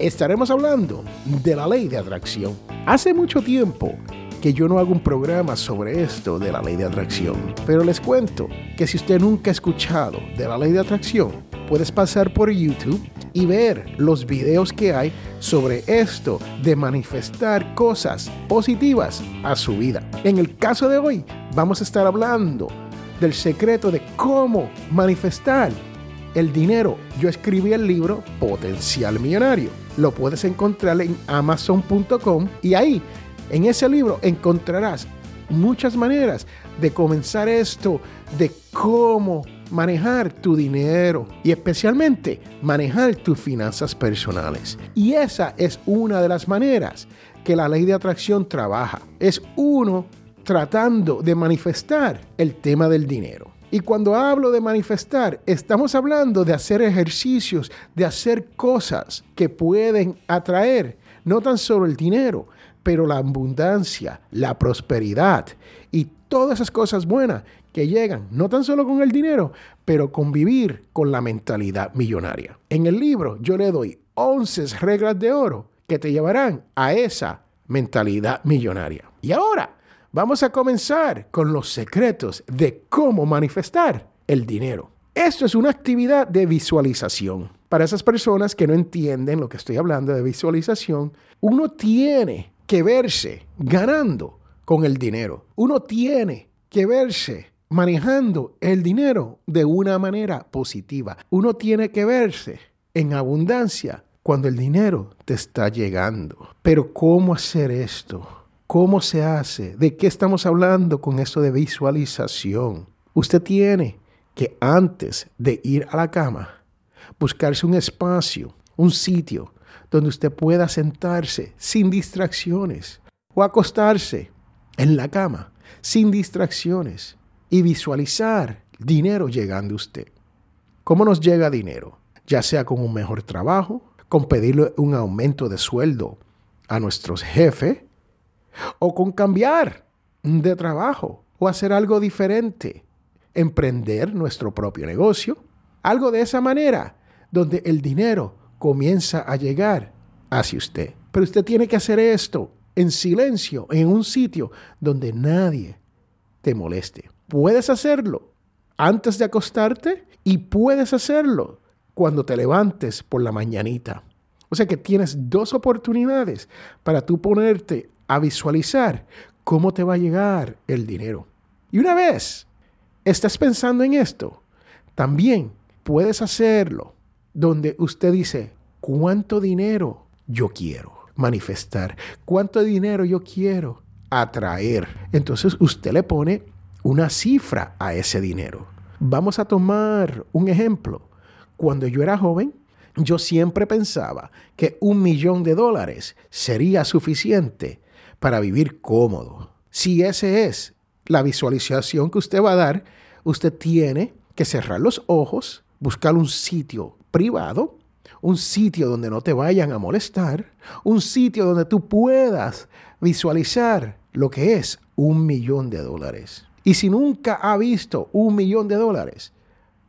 estaremos hablando de la ley de atracción. Hace mucho tiempo que yo no hago un programa sobre esto de la ley de atracción, pero les cuento que si usted nunca ha escuchado de la ley de atracción, puedes pasar por YouTube y ver los videos que hay sobre esto de manifestar cosas positivas a su vida. En el caso de hoy, vamos a estar hablando del secreto de cómo manifestar el dinero. Yo escribí el libro Potencial Millonario. Lo puedes encontrar en amazon.com y ahí, en ese libro, encontrarás muchas maneras de comenzar esto, de cómo manejar tu dinero y especialmente manejar tus finanzas personales. Y esa es una de las maneras que la ley de atracción trabaja. Es uno tratando de manifestar el tema del dinero. Y cuando hablo de manifestar, estamos hablando de hacer ejercicios, de hacer cosas que pueden atraer no tan solo el dinero, pero la abundancia, la prosperidad y todas esas cosas buenas que llegan no tan solo con el dinero, pero con vivir con la mentalidad millonaria. En el libro yo le doy 11 reglas de oro que te llevarán a esa mentalidad millonaria. Y ahora vamos a comenzar con los secretos de cómo manifestar el dinero. Esto es una actividad de visualización. Para esas personas que no entienden lo que estoy hablando de visualización, uno tiene que verse ganando con el dinero. Uno tiene que verse manejando el dinero de una manera positiva. Uno tiene que verse en abundancia cuando el dinero te está llegando. Pero ¿cómo hacer esto? ¿Cómo se hace? ¿De qué estamos hablando con esto de visualización? Usted tiene que antes de ir a la cama, buscarse un espacio, un sitio donde usted pueda sentarse sin distracciones o acostarse en la cama sin distracciones y visualizar dinero llegando a usted. ¿Cómo nos llega dinero? Ya sea con un mejor trabajo, con pedirle un aumento de sueldo a nuestros jefes, o con cambiar de trabajo o hacer algo diferente, emprender nuestro propio negocio, algo de esa manera, donde el dinero comienza a llegar hacia usted. Pero usted tiene que hacer esto en silencio, en un sitio donde nadie te moleste. Puedes hacerlo antes de acostarte y puedes hacerlo cuando te levantes por la mañanita. O sea que tienes dos oportunidades para tú ponerte a visualizar cómo te va a llegar el dinero. Y una vez estás pensando en esto, también puedes hacerlo donde usted dice, ¿cuánto dinero yo quiero manifestar? ¿Cuánto dinero yo quiero atraer? Entonces usted le pone una cifra a ese dinero. Vamos a tomar un ejemplo. Cuando yo era joven, yo siempre pensaba que un millón de dólares sería suficiente para vivir cómodo. Si ese es la visualización que usted va a dar, usted tiene que cerrar los ojos, buscar un sitio privado, un sitio donde no te vayan a molestar, un sitio donde tú puedas visualizar lo que es un millón de dólares. Y si nunca ha visto un millón de dólares,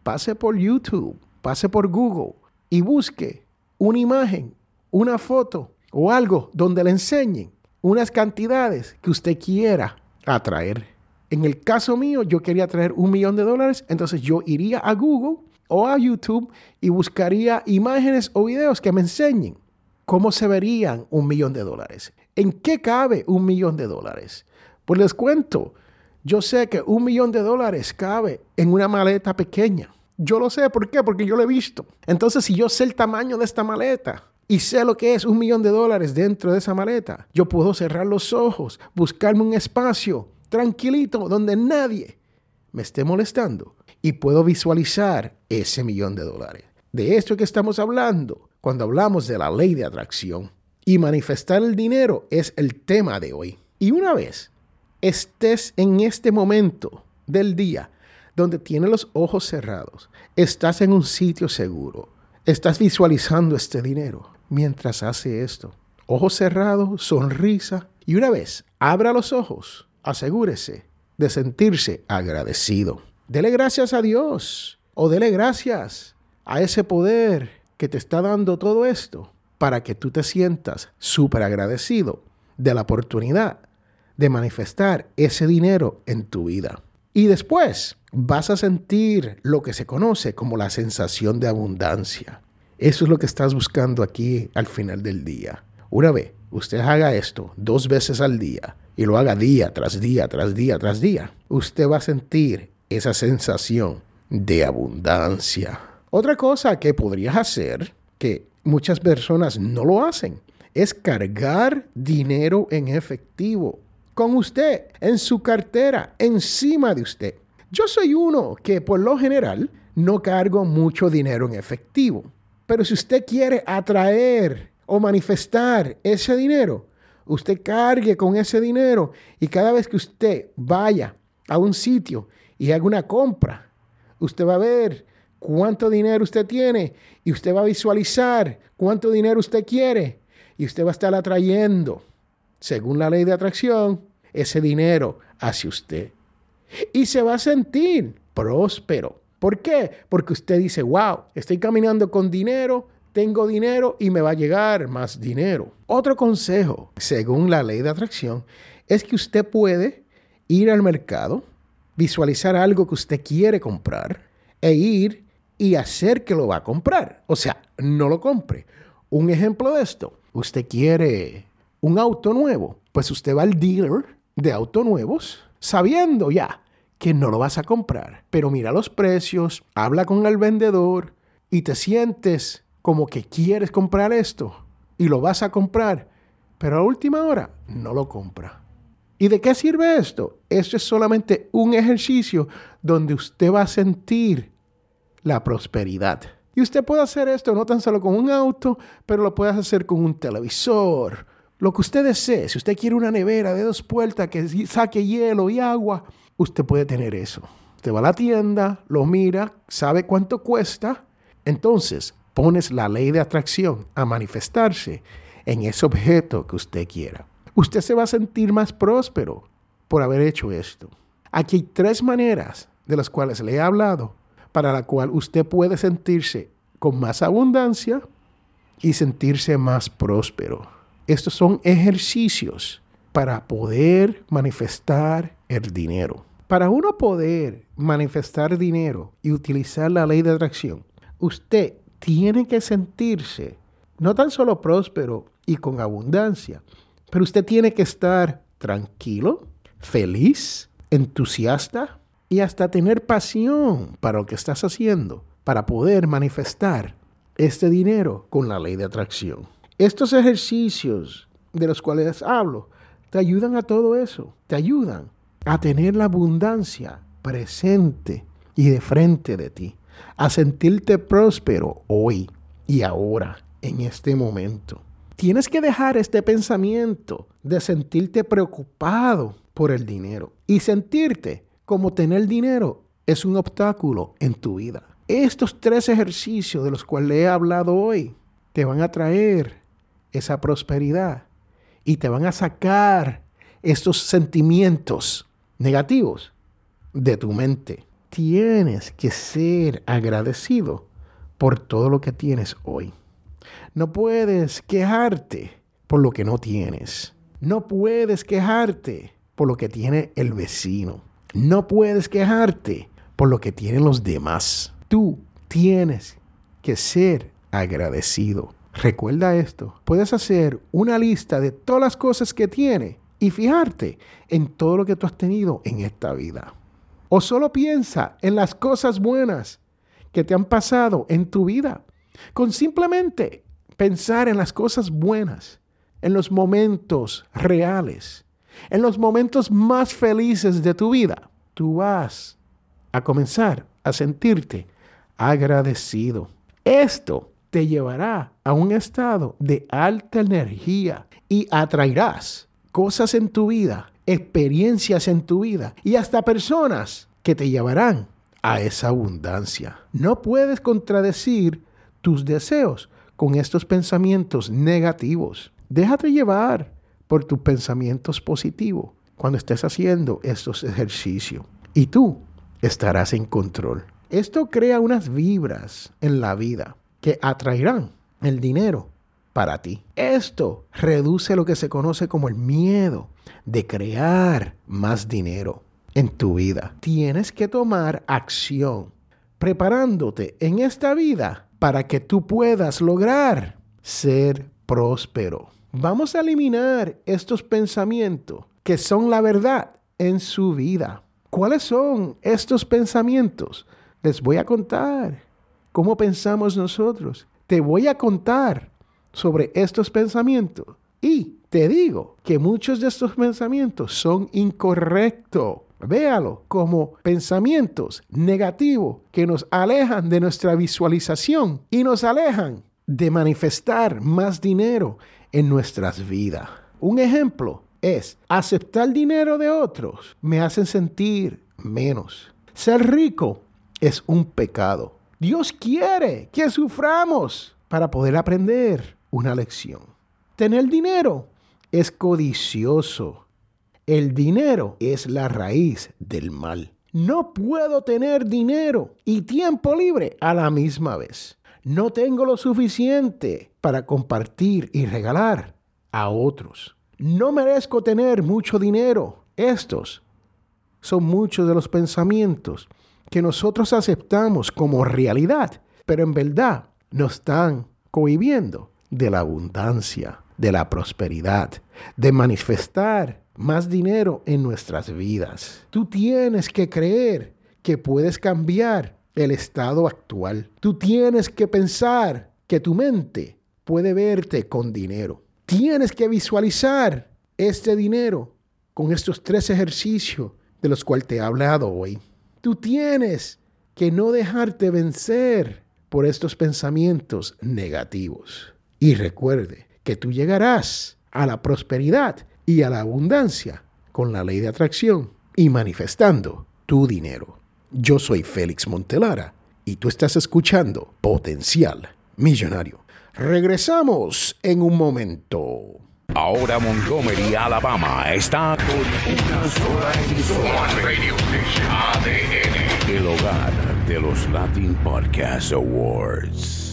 pase por YouTube, pase por Google y busque una imagen, una foto o algo donde le enseñen unas cantidades que usted quiera atraer. En el caso mío, yo quería traer un millón de dólares, entonces yo iría a Google o a YouTube y buscaría imágenes o videos que me enseñen cómo se verían un millón de dólares. ¿En qué cabe un millón de dólares? Pues les cuento, yo sé que un millón de dólares cabe en una maleta pequeña. Yo lo sé, ¿por qué? Porque yo lo he visto. Entonces, si yo sé el tamaño de esta maleta, y sé lo que es un millón de dólares dentro de esa maleta, yo puedo cerrar los ojos, buscarme un espacio tranquilito donde nadie me esté molestando y puedo visualizar ese millón de dólares. De esto que estamos hablando cuando hablamos de la ley de atracción. Y manifestar el dinero es el tema de hoy. Y una vez estés en este momento del día donde tienes los ojos cerrados, estás en un sitio seguro, estás visualizando este dinero mientras hace esto. Ojos cerrados, sonrisa. Y una vez abra los ojos, asegúrese de sentirse agradecido. Dele gracias a Dios o dele gracias a ese poder que te está dando todo esto para que tú te sientas súper agradecido de la oportunidad de manifestar ese dinero en tu vida. Y después vas a sentir lo que se conoce como la sensación de abundancia. Eso es lo que estás buscando aquí al final del día. Una vez usted haga esto dos veces al día y lo haga día tras día, tras día, tras día, usted va a sentir esa sensación de abundancia. Otra cosa que podrías hacer, que muchas personas no lo hacen, es cargar dinero en efectivo con usted, en su cartera, encima de usted. Yo soy uno que por lo general no cargo mucho dinero en efectivo. Pero si usted quiere atraer o manifestar ese dinero, usted cargue con ese dinero y cada vez que usted vaya a un sitio y haga una compra, usted va a ver cuánto dinero usted tiene y usted va a visualizar cuánto dinero usted quiere y usted va a estar atrayendo, según la ley de atracción, ese dinero hacia usted y se va a sentir próspero. ¿Por qué? Porque usted dice, wow, estoy caminando con dinero, tengo dinero y me va a llegar más dinero. Otro consejo, según la ley de atracción, es que usted puede ir al mercado, visualizar algo que usted quiere comprar e ir y hacer que lo va a comprar. O sea, no lo compre. Un ejemplo de esto, usted quiere un auto nuevo, pues usted va al dealer de autos nuevos sabiendo ya que no lo vas a comprar. Pero mira los precios, habla con el vendedor y te sientes como que quieres comprar esto y lo vas a comprar, pero a última hora no lo compra. ¿Y de qué sirve esto? Esto es solamente un ejercicio donde usted va a sentir la prosperidad. Y usted puede hacer esto no tan solo con un auto, pero lo puede hacer con un televisor. Lo que usted desee, si usted quiere una nevera de dos puertas que saque hielo y agua, usted puede tener eso. Usted va a la tienda, lo mira, sabe cuánto cuesta, entonces pones la ley de atracción a manifestarse en ese objeto que usted quiera. Usted se va a sentir más próspero por haber hecho esto. Aquí hay tres maneras de las cuales le he hablado para la cual usted puede sentirse con más abundancia y sentirse más próspero. Estos son ejercicios para poder manifestar el dinero. Para uno poder manifestar dinero y utilizar la ley de atracción, usted tiene que sentirse no tan solo próspero y con abundancia, pero usted tiene que estar tranquilo, feliz, entusiasta y hasta tener pasión para lo que estás haciendo, para poder manifestar este dinero con la ley de atracción. Estos ejercicios de los cuales hablo te ayudan a todo eso, te ayudan a tener la abundancia presente y de frente de ti, a sentirte próspero hoy y ahora, en este momento. Tienes que dejar este pensamiento de sentirte preocupado por el dinero y sentirte como tener dinero es un obstáculo en tu vida. Estos tres ejercicios de los cuales he hablado hoy te van a traer esa prosperidad y te van a sacar estos sentimientos negativos de tu mente. Tienes que ser agradecido por todo lo que tienes hoy. No puedes quejarte por lo que no tienes. No puedes quejarte por lo que tiene el vecino. No puedes quejarte por lo que tienen los demás. Tú tienes que ser agradecido. Recuerda esto. Puedes hacer una lista de todas las cosas que tiene y fijarte en todo lo que tú has tenido en esta vida. O solo piensa en las cosas buenas que te han pasado en tu vida. Con simplemente pensar en las cosas buenas, en los momentos reales, en los momentos más felices de tu vida, tú vas a comenzar a sentirte agradecido. Esto te llevará a un estado de alta energía y atraerás cosas en tu vida, experiencias en tu vida y hasta personas que te llevarán a esa abundancia. No puedes contradecir tus deseos con estos pensamientos negativos. Déjate llevar por tus pensamientos positivos cuando estés haciendo estos ejercicios. Y tú estarás en control. Esto crea unas vibras en la vida que atraerán el dinero para ti. Esto reduce lo que se conoce como el miedo de crear más dinero en tu vida. Tienes que tomar acción preparándote en esta vida para que tú puedas lograr ser próspero. Vamos a eliminar estos pensamientos que son la verdad en su vida. ¿Cuáles son estos pensamientos? Les voy a contar cómo pensamos nosotros. Te voy a contar sobre estos pensamientos. Y te digo que muchos de estos pensamientos son incorrectos. Véalo como pensamientos negativos que nos alejan de nuestra visualización y nos alejan de manifestar más dinero en nuestras vidas. Un ejemplo es aceptar dinero de otros me hacen sentir menos. Ser rico es un pecado. Dios quiere que suframos para poder aprender una lección. Tener dinero es codicioso. El dinero es la raíz del mal. No puedo tener dinero y tiempo libre a la misma vez. No tengo lo suficiente para compartir y regalar a otros. No merezco tener mucho dinero. Estos son muchos de los pensamientos que nosotros aceptamos como realidad, pero en verdad nos están cohibiendo de la abundancia, de la prosperidad, de manifestar más dinero en nuestras vidas. Tú tienes que creer que puedes cambiar el estado actual. Tú tienes que pensar que tu mente puede verte con dinero. Tienes que visualizar este dinero con estos tres ejercicios de los cuales te he hablado hoy. Tú tienes que no dejarte vencer por estos pensamientos negativos. Y recuerde que tú llegarás a la prosperidad y a la abundancia con la ley de atracción y manifestando tu dinero. Yo soy Félix Montelara y tú estás escuchando Potencial Millonario. Regresamos en un momento. Ahora Montgomery, Alabama está con una sola emisora. El hogar de los Latin Podcast Awards.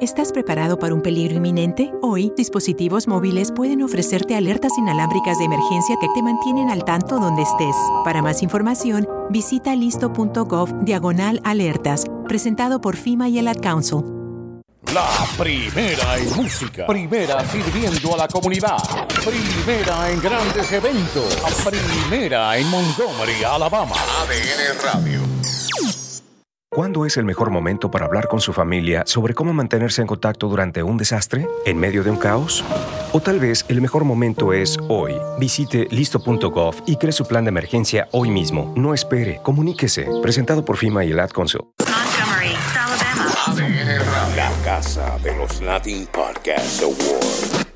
¿Estás preparado para un peligro inminente? Hoy, dispositivos móviles pueden ofrecerte alertas inalámbricas de emergencia que te mantienen al tanto donde estés. Para más información, visita listo.gov diagonal alertas, presentado por FIMA y el Ad Council. La primera en música, primera sirviendo a la comunidad, primera en grandes eventos, primera en Montgomery, Alabama. ADN Radio. ¿Cuándo es el mejor momento para hablar con su familia sobre cómo mantenerse en contacto durante un desastre? ¿En medio de un caos? O tal vez el mejor momento es hoy. Visite listo.gov y cree su plan de emergencia hoy mismo. No espere, comuníquese. Presentado por FIMA y el Ad Council. De los Latin Podcast Awards.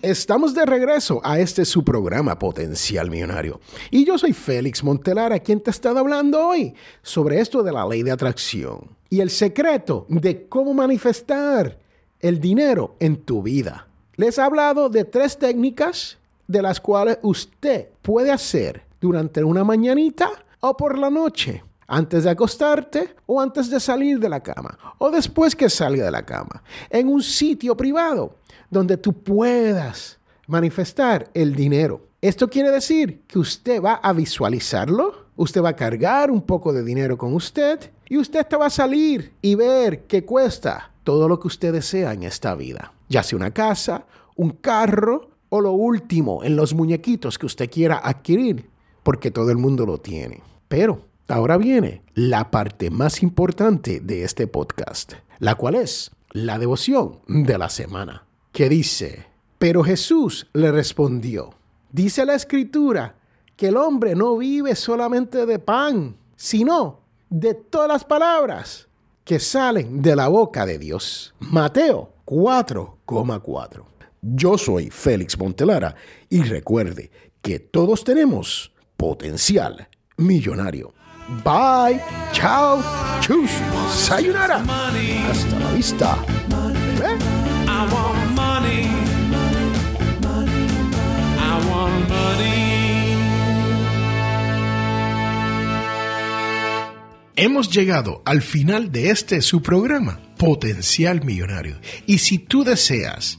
Estamos de regreso a este su programa Potencial Millonario. Y yo soy Félix Montelara, quien te está hablando hoy sobre esto de la ley de atracción y el secreto de cómo manifestar el dinero en tu vida. Les he hablado de tres técnicas de las cuales usted puede hacer durante una mañanita o por la noche, antes de acostarte o antes de salir de la cama o después que salga de la cama, en un sitio privado donde tú puedas manifestar el dinero. Esto quiere decir que usted va a visualizarlo, usted va a cargar un poco de dinero con usted y usted te va a salir y ver qué cuesta todo lo que usted desea en esta vida, ya sea una casa, un carro o lo último en los muñequitos que usted quiera adquirir, porque todo el mundo lo tiene. Pero ahora viene la parte más importante de este podcast, la cual es la devoción de la semana que dice, pero Jesús le respondió, dice la escritura que el hombre no vive solamente de pan, sino de todas las palabras que salen de la boca de Dios. Mateo 4,4. Yo soy Félix Montelara y recuerde que todos tenemos potencial millonario. Bye, chao, chus, sayonara. Hasta la vista. ¿Eh? I want money. I want money. Hemos llegado al final de este su programa, Potencial Millonario. Y si tú deseas